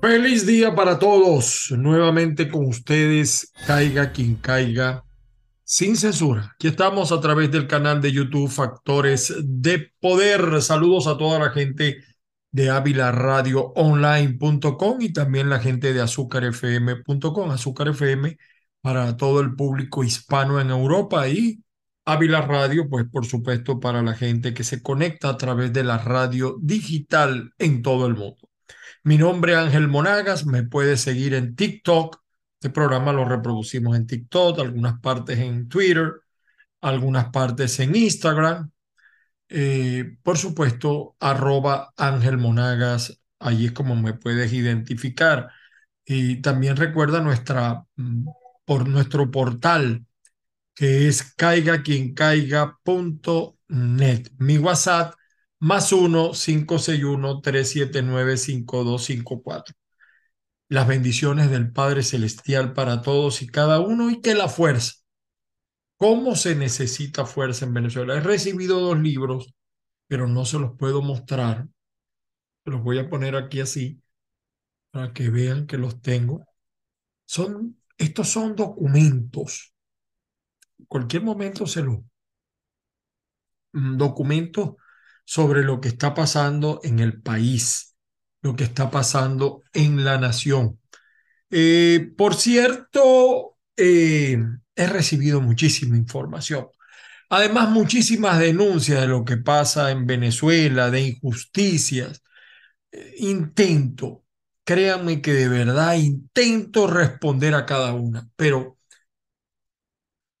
Feliz día para todos. Nuevamente con ustedes, caiga quien caiga, sin censura. Aquí estamos a través del canal de YouTube Factores de Poder. Saludos a toda la gente de Online.com y también la gente de azúcarfm.com. Azúcar FM para todo el público hispano en Europa y Ávila Radio, pues por supuesto para la gente que se conecta a través de la radio digital en todo el mundo. Mi nombre es Ángel Monagas, me puede seguir en TikTok. Este programa lo reproducimos en TikTok, algunas partes en Twitter, algunas partes en Instagram. Eh, por supuesto, arroba Ángel Monagas, allí es como me puedes identificar. Y también recuerda nuestra, mm, por nuestro portal, que es caigaquiencaiga.net. Mi WhatsApp más 1-561-379-5254. Las bendiciones del Padre Celestial para todos y cada uno y que la fuerza. ¿Cómo se necesita fuerza en Venezuela? He recibido dos libros, pero no se los puedo mostrar. Los voy a poner aquí así para que vean que los tengo. Son, estos son documentos. En cualquier momento se los mm, documentos sobre lo que está pasando en el país, lo que está pasando en la nación. Eh, por cierto, eh, he recibido muchísima información. Además, muchísimas denuncias de lo que pasa en Venezuela, de injusticias. Eh, intento, créanme que de verdad intento responder a cada una, pero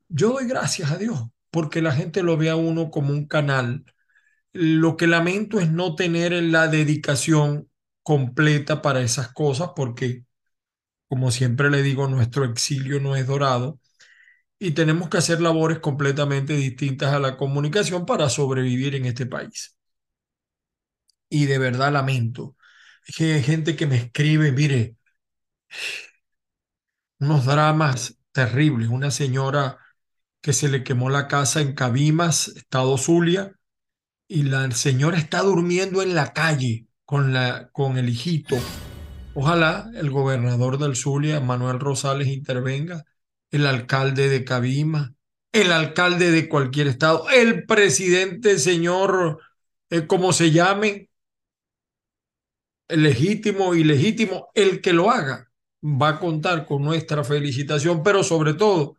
yo doy gracias a Dios porque la gente lo ve a uno como un canal lo que lamento es no tener la dedicación completa para esas cosas porque, como siempre le digo, nuestro exilio no es dorado y tenemos que hacer labores completamente distintas a la comunicación para sobrevivir en este país. Y de verdad lamento. Es que hay gente que me escribe, mire, unos dramas terribles. Una señora que se le quemó la casa en Cabimas, Estado Zulia, y la señora está durmiendo en la calle con, la, con el hijito. Ojalá el gobernador del Zulia, Manuel Rosales, intervenga, el alcalde de Cabima, el alcalde de cualquier estado, el presidente, señor, eh, como se llame, legítimo, ilegítimo, el que lo haga va a contar con nuestra felicitación, pero sobre todo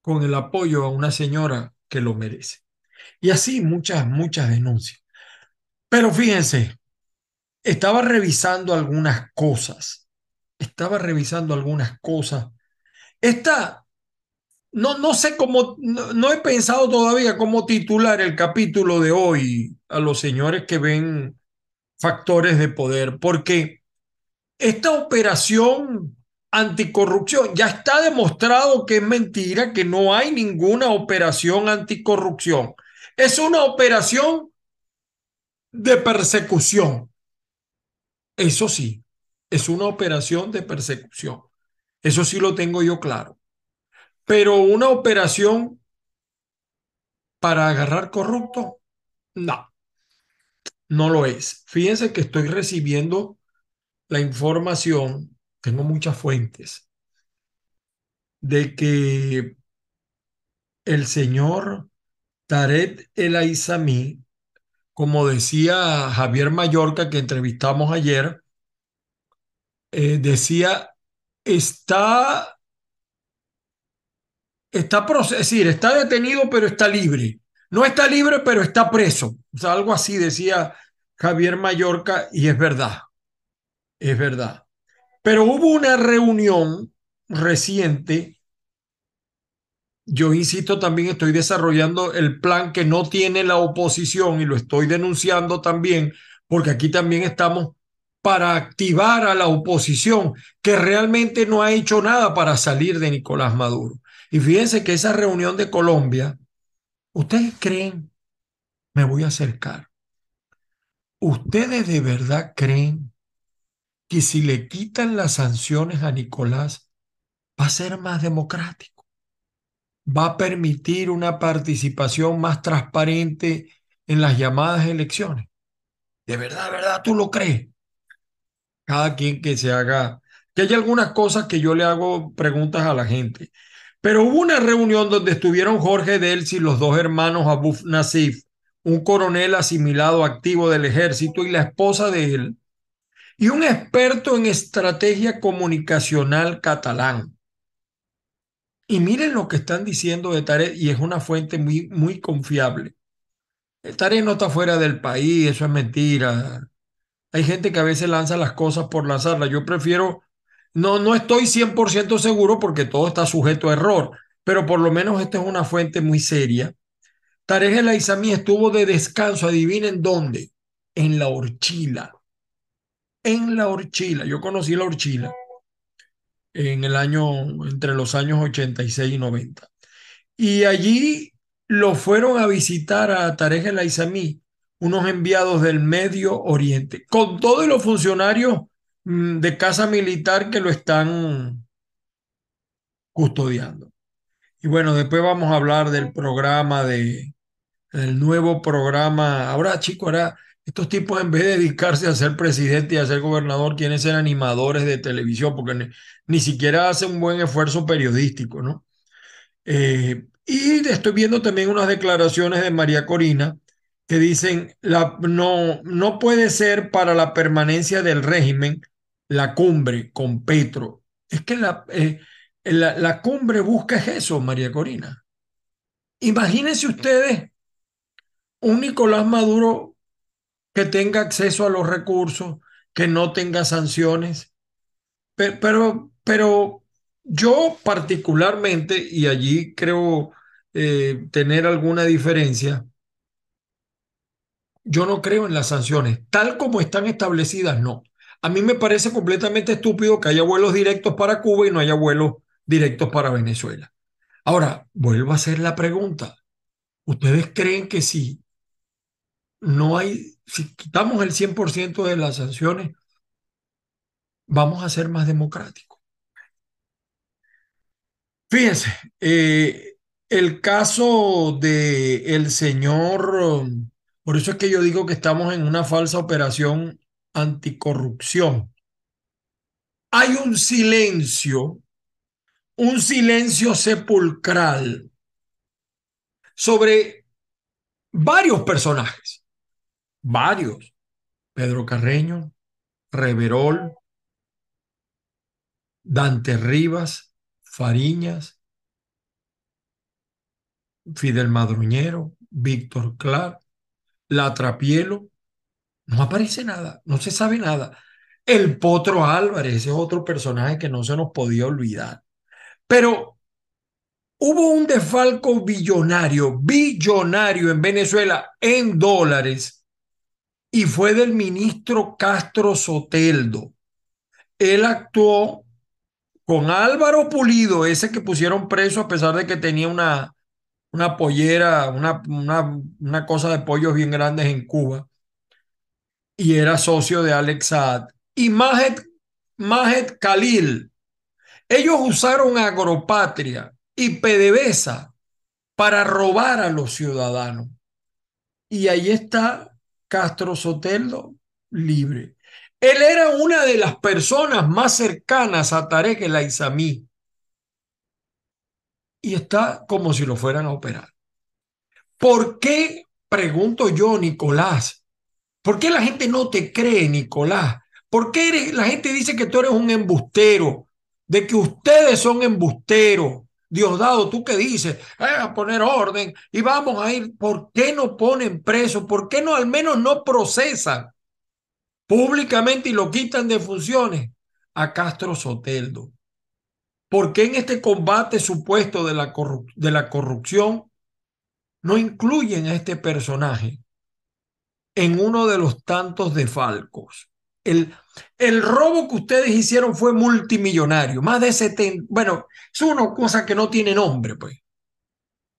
con el apoyo a una señora que lo merece. Y así muchas, muchas denuncias. Pero fíjense, estaba revisando algunas cosas. Estaba revisando algunas cosas. Esta, no, no sé cómo, no, he pensado todavía cómo titular el capítulo de hoy a los señores que ven factores de poder, porque esta operación anticorrupción. Ya está demostrado que es mentira, que no hay ninguna operación anticorrupción. Es una operación de persecución. Eso sí, es una operación de persecución. Eso sí lo tengo yo claro. Pero una operación para agarrar corrupto, no, no lo es. Fíjense que estoy recibiendo la información, tengo muchas fuentes, de que el señor Tarek El Aizami, como decía Javier Mallorca, que entrevistamos ayer, eh, decía, está, está, es está detenido, pero está libre. No está libre, pero está preso. O sea, algo así decía Javier Mallorca, y es verdad, es verdad. Pero hubo una reunión reciente yo insisto, también estoy desarrollando el plan que no tiene la oposición y lo estoy denunciando también, porque aquí también estamos para activar a la oposición que realmente no ha hecho nada para salir de Nicolás Maduro. Y fíjense que esa reunión de Colombia, ¿ustedes creen? Me voy a acercar. ¿Ustedes de verdad creen que si le quitan las sanciones a Nicolás va a ser más democrático? Va a permitir una participación más transparente en las llamadas elecciones. ¿De verdad, de verdad tú lo crees? cada quien que se haga, que hay algunas cosas que yo le hago preguntas a la gente. Pero hubo una reunión donde estuvieron Jorge Delsi, los dos hermanos Abuf Nasif, un coronel asimilado activo del ejército y la esposa de él, y un experto en estrategia comunicacional catalán. Y miren lo que están diciendo de Tarek, y es una fuente muy, muy confiable. Tarek no está fuera del país, eso es mentira. Hay gente que a veces lanza las cosas por lanzarlas. Yo prefiero, no, no estoy 100% seguro porque todo está sujeto a error, pero por lo menos esta es una fuente muy seria. Tarek El Aizami estuvo de descanso, adivinen dónde, en la Horchila. En la Horchila, yo conocí la Horchila en el año, entre los años 86 y 90. Y allí lo fueron a visitar a Tarek El Aizami unos enviados del Medio Oriente, con todos los funcionarios mm, de casa militar que lo están custodiando. Y bueno, después vamos a hablar del programa de, el nuevo programa. Ahora, chicos, ahora estos tipos en vez de dedicarse a ser presidente y a ser gobernador, quieren ser animadores de televisión, porque ni, siquiera hacen un buen esfuerzo periodístico, ¿no? Eh, y estoy viendo también unas declaraciones de María Corina, que dicen no, no puede ser para la permanencia del régimen la cumbre con Petro. Es que la, eh, la, la, cumbre busca eso, María Corina. Imagínense ustedes un Nicolás Maduro que tenga acceso a los recursos, que no tenga sanciones. Pero, pero, yo particularmente, y allí creo eh, tener alguna diferencia, yo no creo en las sanciones. Tal como están establecidas, no. A mí me parece completamente estúpido que haya vuelos directos para Cuba y no haya vuelos directos para Venezuela. Ahora, vuelvo a hacer la pregunta. ¿Ustedes creen que si no hay, si quitamos el 100% de las sanciones, vamos a ser más democráticos? Fíjense, eh, el caso de el señor por eso es que yo digo que estamos en una falsa operación anticorrupción. Hay un silencio, un silencio sepulcral sobre varios personajes, varios. Pedro Carreño, Reverol, Dante Rivas, Fariñas, Fidel Madruñero, Víctor Clark, la Trapielo, no aparece nada, no se sabe nada. El Potro Álvarez, ese es otro personaje que no se nos podía olvidar. Pero hubo un defalco billonario, billonario en Venezuela en dólares y fue del ministro Castro Soteldo. Él actuó con Álvaro Pulido, ese que pusieron preso a pesar de que tenía una, una pollera, una, una, una cosa de pollos bien grandes en Cuba, y era socio de Alex Saad, y Mahed, Khalil. Ellos usaron Agropatria y PDVSA para robar a los ciudadanos. Y ahí está Castro Soteldo libre. Él era una de las personas más cercanas a Tarek el Aizamí y está como si lo fueran a operar. ¿Por qué, pregunto yo, Nicolás? ¿Por qué la gente no te cree, Nicolás? ¿Por qué la gente dice que tú eres un embustero? De que ustedes son embusteros. Diosdado, ¿tú qué dices? Eh, a poner orden y vamos a ir. ¿Por qué no ponen preso? ¿Por qué no al menos no procesan públicamente y lo quitan de funciones a Castro Soteldo? ¿Por qué en este combate supuesto de la, de la corrupción no incluyen a este personaje en uno de los tantos defalcos? El, el robo que ustedes hicieron fue multimillonario, más de 70, bueno, es una cosa que no tiene nombre, pues.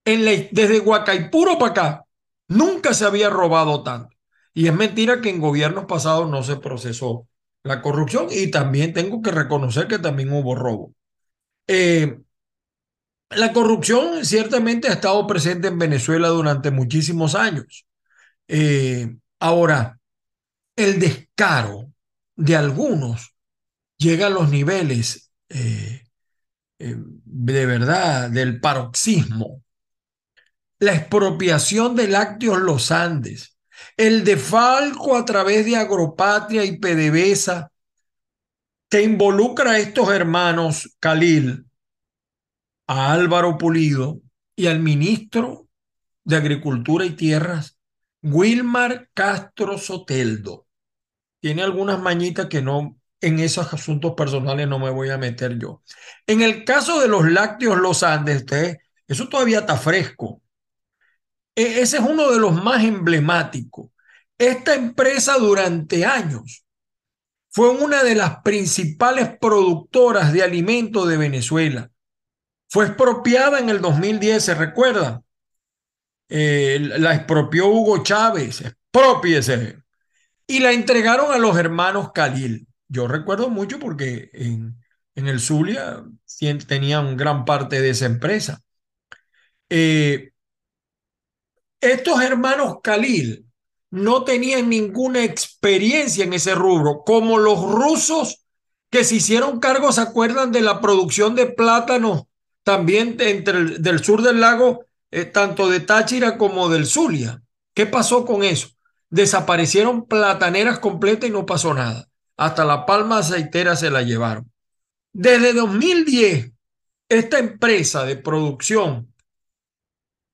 En desde Huacaipuro para acá, nunca se había robado tanto. Y es mentira que en gobiernos pasados no se procesó la corrupción y también tengo que reconocer que también hubo robo. Eh, la corrupción ciertamente ha estado presente en Venezuela durante muchísimos años. Eh, ahora, el descaro de algunos llega a los niveles eh, eh, de verdad del paroxismo. La expropiación de lácteos Los Andes, el defalco a través de Agropatria y PDVSA, que involucra a estos hermanos Khalil, a Álvaro Pulido y al ministro de Agricultura y Tierras, Wilmar Castro Soteldo. Tiene algunas mañitas que no, en esos asuntos personales no me voy a meter yo. En el caso de los lácteos Los Andes, eso todavía está fresco. E, ese es uno de los más emblemáticos. Esta empresa durante años fue una de las principales productoras de alimentos de Venezuela. Fue expropiada en el 2010, ¿se recuerda? Eh, la expropió Hugo Chávez, expropiese. Y la entregaron a los hermanos Khalil. Yo recuerdo mucho porque en, el Zulia tenían gran parte de esa empresa. Eh, estos hermanos Khalil no tenían ninguna experiencia en ese rubro, como los rusos que se hicieron cargo, ¿se acuerdan de la producción de plátanos también entre el, del sur del lago, eh, tanto de Táchira como del Zulia? ¿Qué pasó con eso? Desaparecieron plataneras completas y no pasó nada. Hasta la palma aceitera se la llevaron. Desde 2010, esta empresa de producción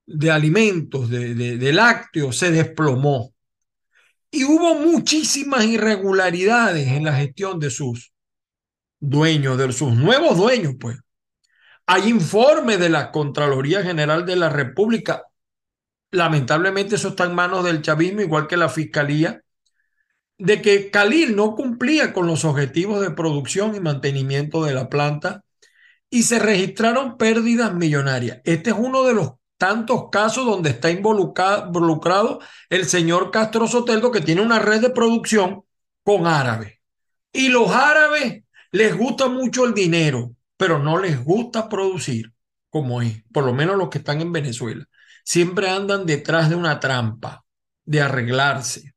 de alimentos, de, de, lácteos, se desplomó. Y hubo muchísimas irregularidades en la gestión de sus dueños, de sus nuevos dueños, pues. Hay informes de la Contraloría General de la República. Lamentablemente eso está en manos del chavismo, igual que la Fiscalía, de que Khalil no cumplía con los objetivos de producción y mantenimiento de la planta y se registraron pérdidas millonarias. Este es uno de los tantos casos donde está involucrado el señor Castro Soteldo, que tiene una red de producción con árabes. Y los árabes les gusta mucho el dinero, pero no les gusta producir, como es, por lo menos los que están en Venezuela. Siempre andan detrás de una trampa, de arreglarse.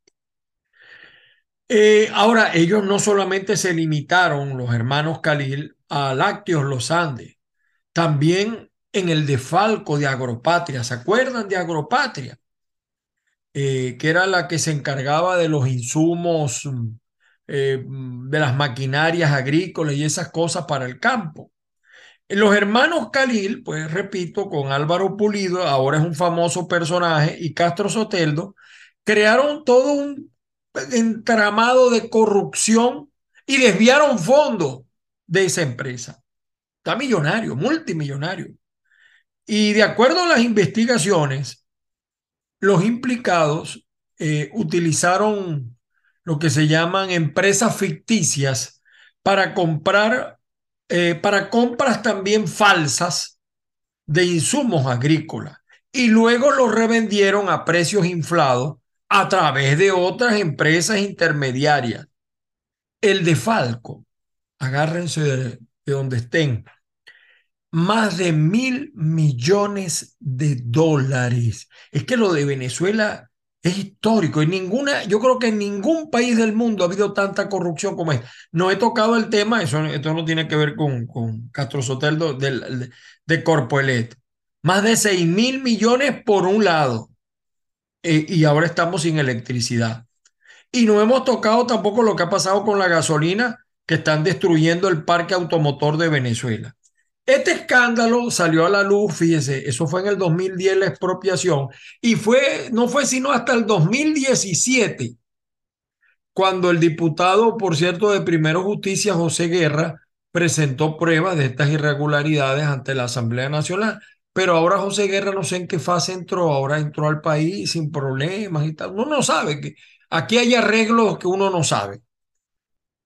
Eh, ahora, ellos no solamente se limitaron, los hermanos Khalil, a lácteos Los Andes, también en el defalco de Agropatria. ¿Se acuerdan de Agropatria? Eh, que era la que se encargaba de los insumos, eh, de las maquinarias agrícolas y esas cosas para el campo. Los hermanos Khalil, pues repito, con Álvaro Pulido, ahora es un famoso personaje, y Castro Soteldo, crearon todo un entramado de corrupción y desviaron fondos de esa empresa. Está millonario, multimillonario. Y de acuerdo a las investigaciones, los implicados eh, utilizaron lo que se llaman empresas ficticias para comprar, eh, para compras también falsas de insumos agrícolas y luego los revendieron a precios inflados a través de otras empresas intermediarias. El de Falco, agárrense de donde estén, más de mil millones de dólares. Es que lo de Venezuela es histórico. En ninguna, yo creo que en ningún país del mundo ha habido tanta corrupción como es. No he tocado el tema, eso esto no tiene que ver con, con Castro Soteldo de, de Corpoelet. Más de seis mil millones por un lado. Eh, y ahora estamos sin electricidad. Y no hemos tocado tampoco lo que ha pasado con la gasolina, que están destruyendo el parque automotor de Venezuela. Este escándalo salió a la luz, fíjese, eso fue en el 2010 la expropiación y fue, no fue sino hasta el 2017 cuando el diputado, por cierto, de Primero Justicia, José Guerra, presentó pruebas de estas irregularidades ante la Asamblea Nacional. Pero ahora José Guerra no sé en qué fase entró, ahora entró al país sin problemas y tal. Uno no sabe que aquí hay arreglos que uno no sabe.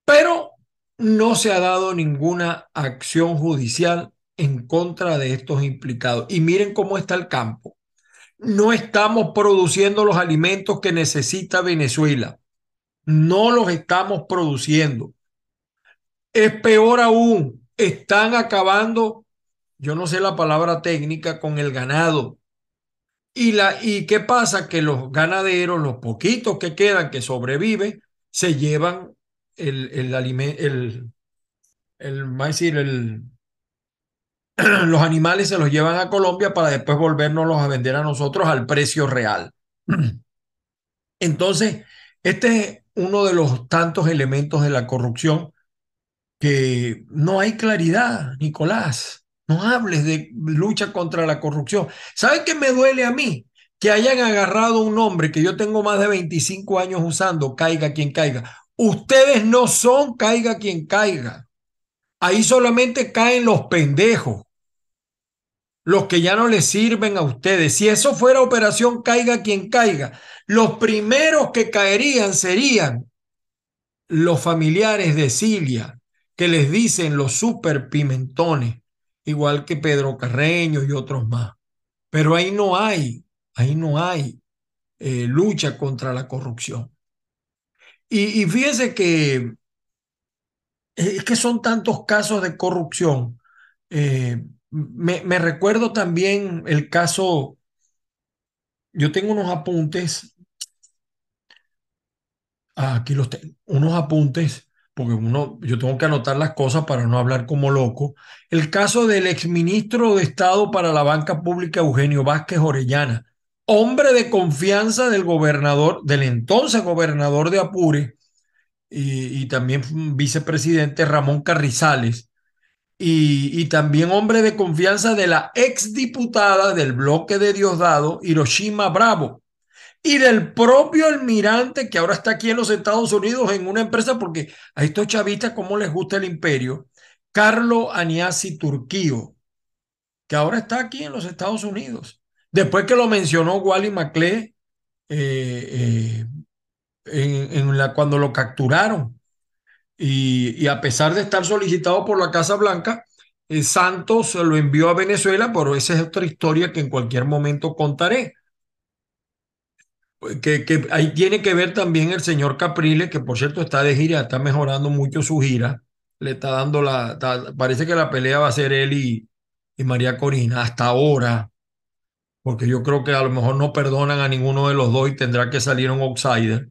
Pero no se ha dado ninguna acción judicial en contra de estos implicados. Y miren cómo está el campo. No estamos produciendo los alimentos que necesita Venezuela. No los estamos produciendo. Es peor aún, están acabando, yo no sé la palabra técnica, con el ganado. ¿Y, la, ¿Y qué pasa? Que los ganaderos, los poquitos que quedan, que sobreviven, se llevan el, el, el, va a decir, el, los animales se los llevan a Colombia para después volvernos a vender a nosotros al precio real. Entonces, este es uno de los tantos elementos de la corrupción que no hay claridad, Nicolás. No hables de lucha contra la corrupción. ¿Sabe qué me duele a mí? Que hayan agarrado un nombre que yo tengo más de 25 años usando, caiga quien caiga. Ustedes no son caiga quien caiga. Ahí solamente caen los pendejos, los que ya no les sirven a ustedes. Si eso fuera operación caiga quien caiga, los primeros que caerían serían los familiares de Cilia, que les dicen los super pimentones, igual que Pedro Carreño y otros más. Pero ahí no hay, ahí no hay eh, lucha contra la corrupción. Y, y fíjense que es que son tantos casos de corrupción. Eh, me, me, recuerdo también el caso, yo tengo unos apuntes, ah, aquí los tengo, unos apuntes, porque uno, yo tengo que anotar las cosas para no hablar como loco. El caso del exministro de Estado para la Banca Pública, Eugenio Vázquez Orellana, hombre de confianza del gobernador, del entonces gobernador de Apure, y, también vicepresidente Ramón Carrizales, y, también hombre de confianza de la exdiputada del bloque de Diosdado, Hiroshima Bravo, y del propio almirante que ahora está aquí en los Estados Unidos en una empresa, porque a estos chavistas, como les gusta el imperio, Carlo Aniasi Turquío, que ahora está aquí en los Estados Unidos. Después que lo mencionó Wally McClay eh, eh, cuando lo capturaron. Y, a pesar de estar solicitado por la Casa Blanca, eh, Santos lo envió a Venezuela, pero esa es otra historia que en cualquier momento contaré. Que, que ahí tiene que ver también el señor Capriles, que por cierto está de gira, está mejorando mucho su gira. Le está dando la. Parece que la pelea va a ser él y María Corina hasta ahora, porque yo creo que a lo mejor no perdonan a ninguno de los dos y tendrá que salir un outsider.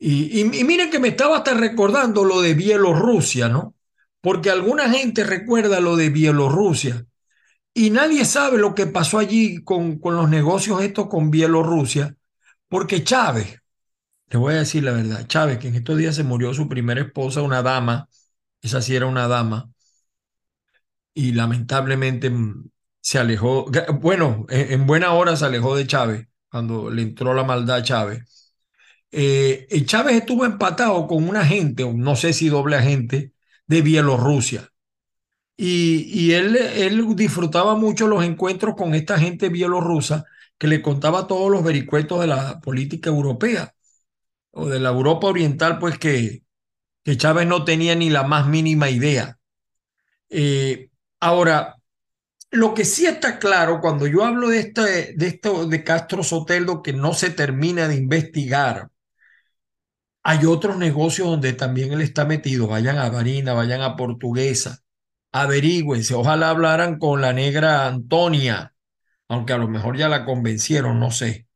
Y, y, miren que me estaba hasta recordando lo de Bielorrusia, ¿no? Porque alguna gente recuerda lo de Bielorrusia y nadie sabe lo que pasó allí con, con los negocios estos con Bielorrusia, porque Chávez, te voy a decir la verdad, Chávez, que en estos días se murió su primera esposa, una dama, esa sí era una dama, y lamentablemente se alejó, bueno, en buena hora se alejó de Chávez, cuando le entró la maldad a Chávez eh, Chávez estuvo empatado con un agente, no sé si doble agente, de Bielorrusia. Y, y él, él, disfrutaba mucho los encuentros con esta gente bielorrusa que le contaba todos los vericuetos de la política europea o de la Europa Oriental, pues que, que Chávez no tenía ni la más mínima idea. Eh, ahora, lo que sí está claro cuando yo hablo de, este, de esto de Castro Soteldo que no se termina de investigar, hay otros negocios donde también él está metido. Vayan a Varina, vayan a Portuguesa, averigüense. Ojalá hablaran con la negra Antonia, aunque a lo mejor ya la convencieron, no sé,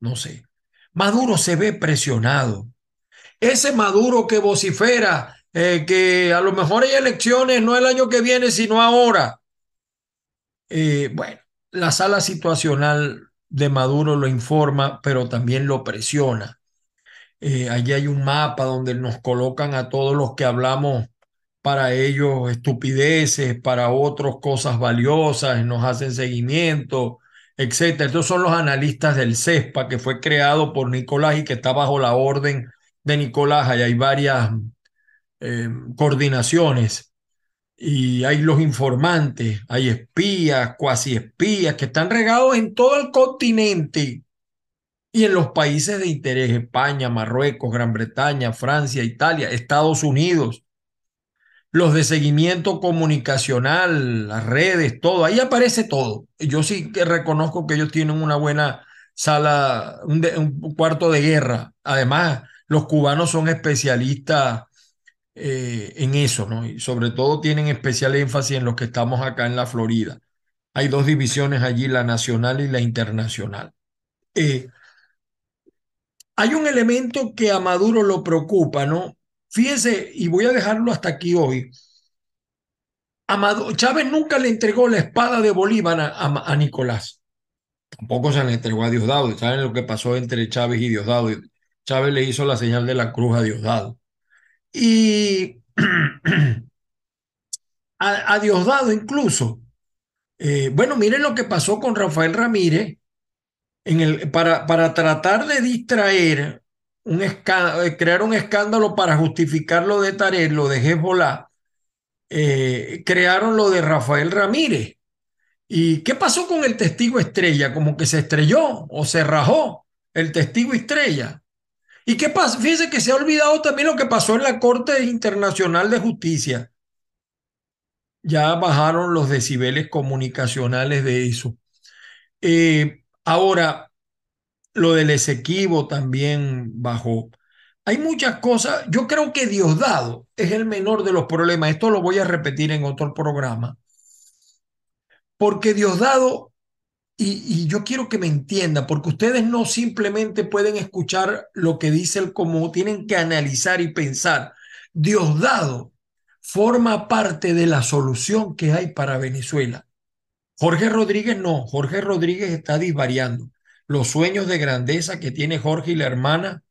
no sé. Maduro se ve presionado. Ese Maduro que vocifera eh, que a lo mejor hay elecciones no el año que viene, sino ahora. Eh, bueno, la sala situacional de Maduro lo informa, pero también lo presiona eh, allí hay un mapa donde nos colocan a todos los que hablamos para ellos estupideces, para otros cosas valiosas, nos hacen seguimiento, etcétera. Estos son los analistas del CESPA que fue creado por Nicolás y que está bajo la orden de Nicolás. Ahí hay varias eh, coordinaciones y hay los informantes, hay espías, cuasi espías que están regados en todo el continente y en los países de interés, España, Marruecos, Gran Bretaña, Francia, Italia, Estados Unidos, los de seguimiento comunicacional, las redes, todo, ahí aparece todo. Yo sí que reconozco que ellos tienen una buena sala, un, un cuarto de guerra. Además, los cubanos son especialistas eh, en eso, ¿no? Y sobre todo tienen especial énfasis en los que estamos acá en la Florida. Hay dos divisiones allí, la nacional y la internacional. Eh, hay un elemento que a Maduro lo preocupa, ¿no? Fíjese, y voy a dejarlo hasta aquí hoy, Chávez nunca le entregó la espada de Bolívar a, a, Nicolás. Tampoco se le entregó a Diosdado. ¿Saben lo que pasó entre Chávez y Diosdado? Chávez le hizo la señal de la cruz a Diosdado. Y a, a Diosdado incluso. Eh, bueno, miren lo que pasó con Rafael Ramírez en el, para, para tratar de distraer, un escándalo, crear un escándalo para justificar lo de Tarek, lo de Hezbollah, eh, crearon lo de Rafael Ramírez. ¿Y qué pasó con el testigo estrella? Como que se estrelló o se rajó el testigo estrella. ¿Y qué pasa? Fíjense que se ha olvidado también lo que pasó en la Corte Internacional de Justicia. Ya bajaron los decibeles comunicacionales de eso. Eh, ahora, lo del Esequibo también bajó. Hay muchas cosas. Yo creo que Diosdado es el menor de los problemas. Esto lo voy a repetir en otro programa. Porque Diosdado, y, yo quiero que me entiendan, porque ustedes no simplemente pueden escuchar lo que dice el común, tienen que analizar y pensar. Diosdado forma parte de la solución que hay para Venezuela. Jorge Rodríguez no, Jorge Rodríguez está disvariando. Los sueños de grandeza que tiene Jorge y la hermana,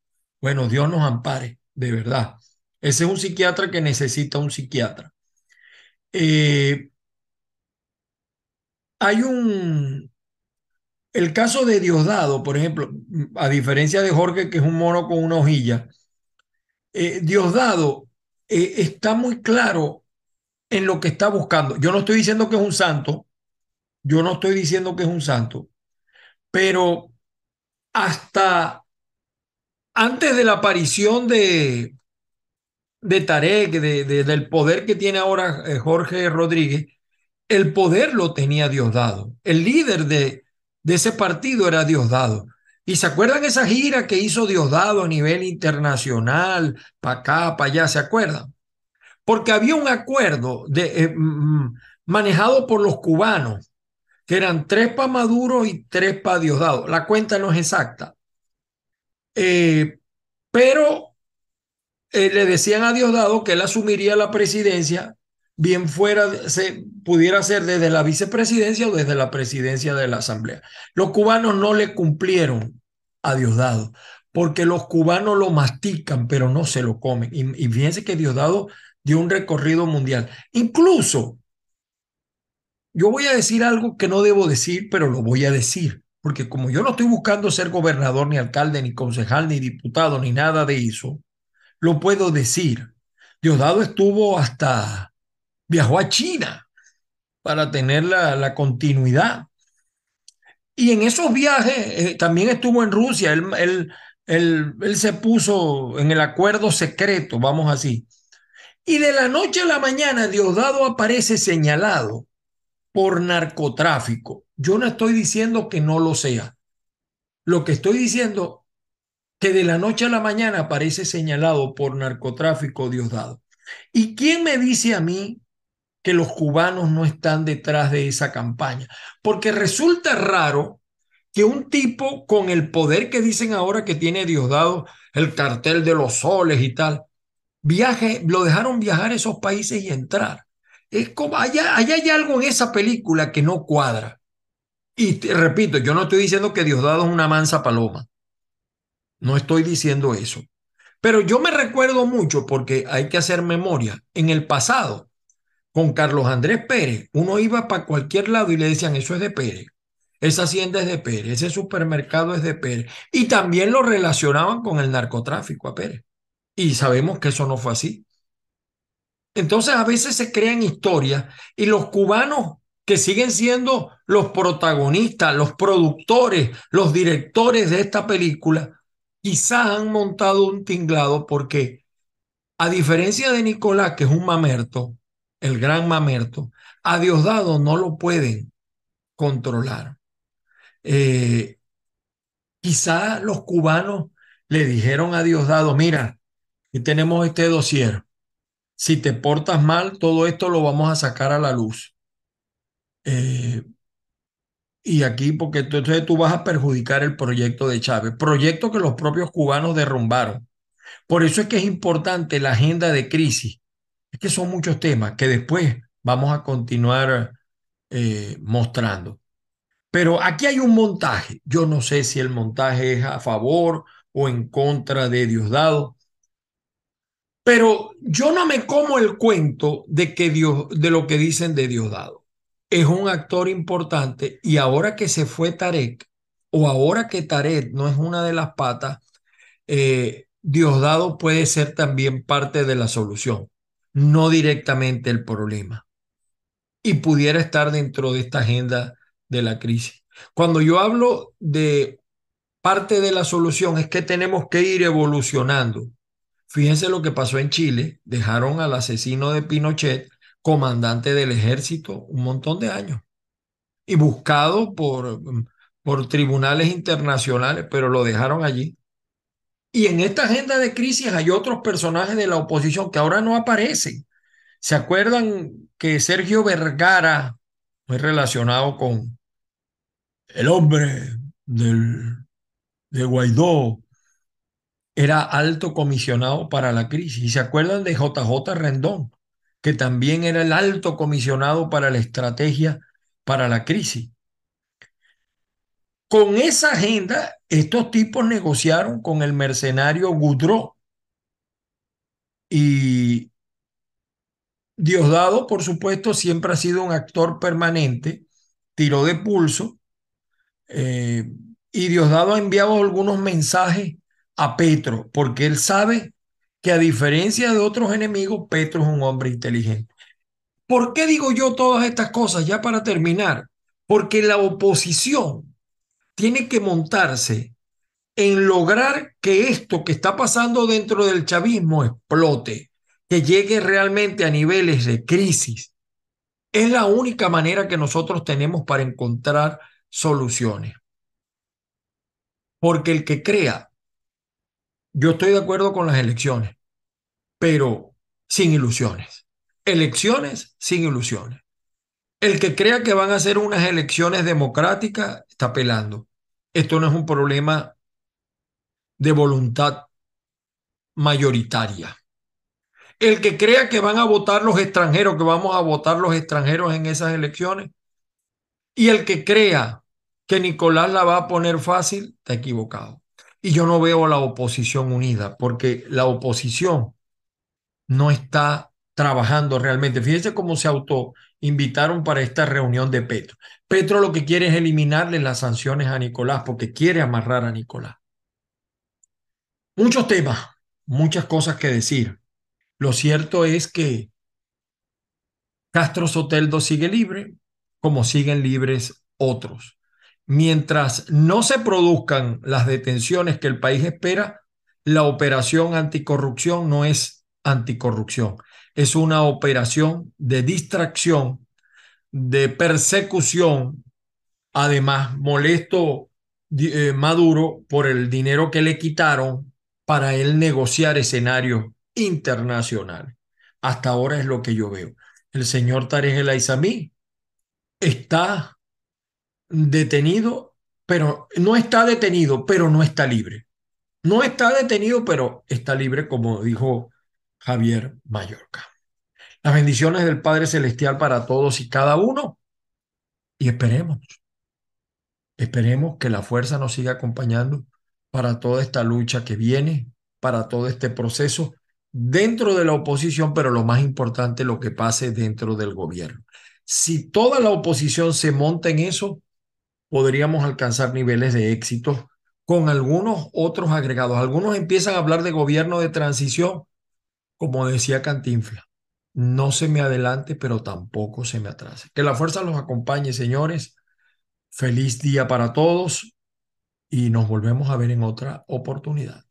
bueno, Dios nos ampare, de verdad. Ese es un psiquiatra que necesita un psiquiatra. Eh, hay un, el caso de Diosdado, por ejemplo, a diferencia de Jorge, que es un mono con una hojilla, eh, Diosdado eh, está muy claro en lo que está buscando. Yo no estoy diciendo que es un santo, yo no estoy diciendo que es un santo, pero hasta antes de la aparición de, de Tarek, de, de, del poder que tiene ahora eh, Jorge Rodríguez, el poder lo tenía Diosdado. El líder de, de ese partido era Diosdado. ¿Y se acuerdan esa gira que hizo Diosdado a nivel internacional, para acá, para allá? ¿Se acuerdan? Porque había un acuerdo de, eh, manejado por los cubanos, que eran tres para Maduro y tres para Diosdado. La cuenta no es exacta. Eh, pero eh, le decían a Diosdado que él asumiría la presidencia, bien fuera, se pudiera ser desde la vicepresidencia o desde la presidencia de la Asamblea. Los cubanos no le cumplieron a Diosdado, porque los cubanos lo mastican, pero no se lo comen. Y, y fíjense que Diosdado dio un recorrido mundial. Incluso, yo voy a decir algo que no debo decir, pero lo voy a decir porque como yo no estoy buscando ser gobernador, ni alcalde, ni concejal, ni diputado, ni nada de eso, lo puedo decir. Diosdado estuvo hasta, viajó a China para tener la, la continuidad. Y en esos viajes eh, también estuvo en Rusia. Él, él, él, él se puso en el acuerdo secreto, vamos así. Y de la noche a la mañana Diosdado aparece señalado por narcotráfico. Yo no estoy diciendo que no lo sea. Lo que estoy diciendo que de la noche a la mañana aparece señalado por narcotráfico Diosdado. ¿Y quién me dice a mí que los cubanos no están detrás de esa campaña? Porque resulta raro que un tipo con el poder que dicen ahora que tiene Diosdado, el cartel de los soles y tal, viaje, lo dejaron viajar a esos países y entrar. Es como, allá, allá hay algo en esa película que no cuadra. Y te, repito, yo no estoy diciendo que Diosdado es una mansa paloma. No estoy diciendo eso. Pero yo me recuerdo mucho porque hay que hacer memoria. En el pasado, con Carlos Andrés Pérez, uno iba para cualquier lado y le decían, eso es de Pérez. Esa hacienda es de Pérez, ese supermercado es de Pérez. Y también lo relacionaban con el narcotráfico a Pérez. Y sabemos que eso no fue así. Entonces a veces se crean historias y los cubanos que siguen siendo los protagonistas, los productores, los directores de esta película, quizás han montado un tinglado porque a diferencia de Nicolás, que es un mamerto, el gran mamerto, a Diosdado no lo pueden controlar. Eh, quizá los cubanos le dijeron a Diosdado, mira, aquí tenemos este dossier si te portas mal, todo esto lo vamos a sacar a la luz. Eh, y aquí, porque entonces tú vas a perjudicar el proyecto de Chávez, proyecto que los propios cubanos derrumbaron. Por eso es que es importante la agenda de crisis. Es que son muchos temas que después vamos a continuar eh, mostrando. Pero aquí hay un montaje. Yo no sé si el montaje es a favor o en contra de Diosdado. Pero yo no me como el cuento de que Dios, de lo que dicen de Diosdado. Es un actor importante y ahora que se fue Tarek, o ahora que Tarek no es una de las patas, eh, Diosdado puede ser también parte de la solución, no directamente el problema. Y pudiera estar dentro de esta agenda de la crisis. Cuando yo hablo de parte de la solución es que tenemos que ir evolucionando. Fíjense lo que pasó en Chile. Dejaron al asesino de Pinochet comandante del ejército un montón de años y buscado por, por tribunales internacionales, pero lo dejaron allí. Y en esta agenda de crisis hay otros personajes de la oposición que ahora no aparecen. ¿Se acuerdan que Sergio Vergara, muy relacionado con el hombre del, de Guaidó, era alto comisionado para la crisis? ¿Y se acuerdan de JJ Rendón, que también era el alto comisionado para la estrategia para la crisis? Con esa agenda, estos tipos negociaron con el mercenario Goudreau. Y Diosdado, por supuesto, siempre ha sido un actor permanente, tiró de pulso, eh, y Diosdado ha enviado algunos mensajes a Petro, porque él sabe que a diferencia de otros enemigos, Petro es un hombre inteligente. ¿Por qué digo yo todas estas cosas? Ya para terminar, porque la oposición tiene que montarse en lograr que esto que está pasando dentro del chavismo explote, que llegue realmente a niveles de crisis. Es la única manera que nosotros tenemos para encontrar soluciones. Porque el que crea, yo estoy de acuerdo con las elecciones, pero sin ilusiones. Elecciones sin ilusiones. El que crea que van a ser unas elecciones democráticas está pelando. Esto no es un problema de voluntad mayoritaria. El que crea que van a votar los extranjeros, que vamos a votar los extranjeros en esas elecciones, y el que crea que Nicolás la va a poner fácil, está equivocado. Y yo no veo a la oposición unida, porque la oposición no está trabajando realmente. Fíjense cómo se auto invitaron para esta reunión de Petro. Petro lo que quiere es eliminarle las sanciones a Nicolás porque quiere amarrar a Nicolás. Muchos temas, muchas cosas que decir. Lo cierto es que Castro Soteldo sigue libre, como siguen libres otros. Mientras no se produzcan las detenciones que el país espera, la operación anticorrupción no es anticorrupción, es una operación de distracción, de persecución. Además, molesto eh, Maduro por el dinero que le quitaron para él negociar escenarios internacionales. Hasta ahora es lo que yo veo. El señor Tarek El Aizami está detenido, pero no está detenido, pero no está libre. No está detenido, pero está libre, como dijo Javier Mallorca. Las bendiciones del Padre Celestial para todos y cada uno. Y esperemos, esperemos que la fuerza nos siga acompañando para toda esta lucha que viene, para todo este proceso dentro de la oposición, pero lo más importante, lo que pase dentro del gobierno. Si toda la oposición se monta en eso, podríamos alcanzar niveles de éxito con algunos otros agregados. Algunos empiezan a hablar de gobierno de transición, como decía Cantinfla, no se me adelante, pero tampoco se me atrase. Que la fuerza los acompañe, señores. Feliz día para todos y nos volvemos a ver en otra oportunidad.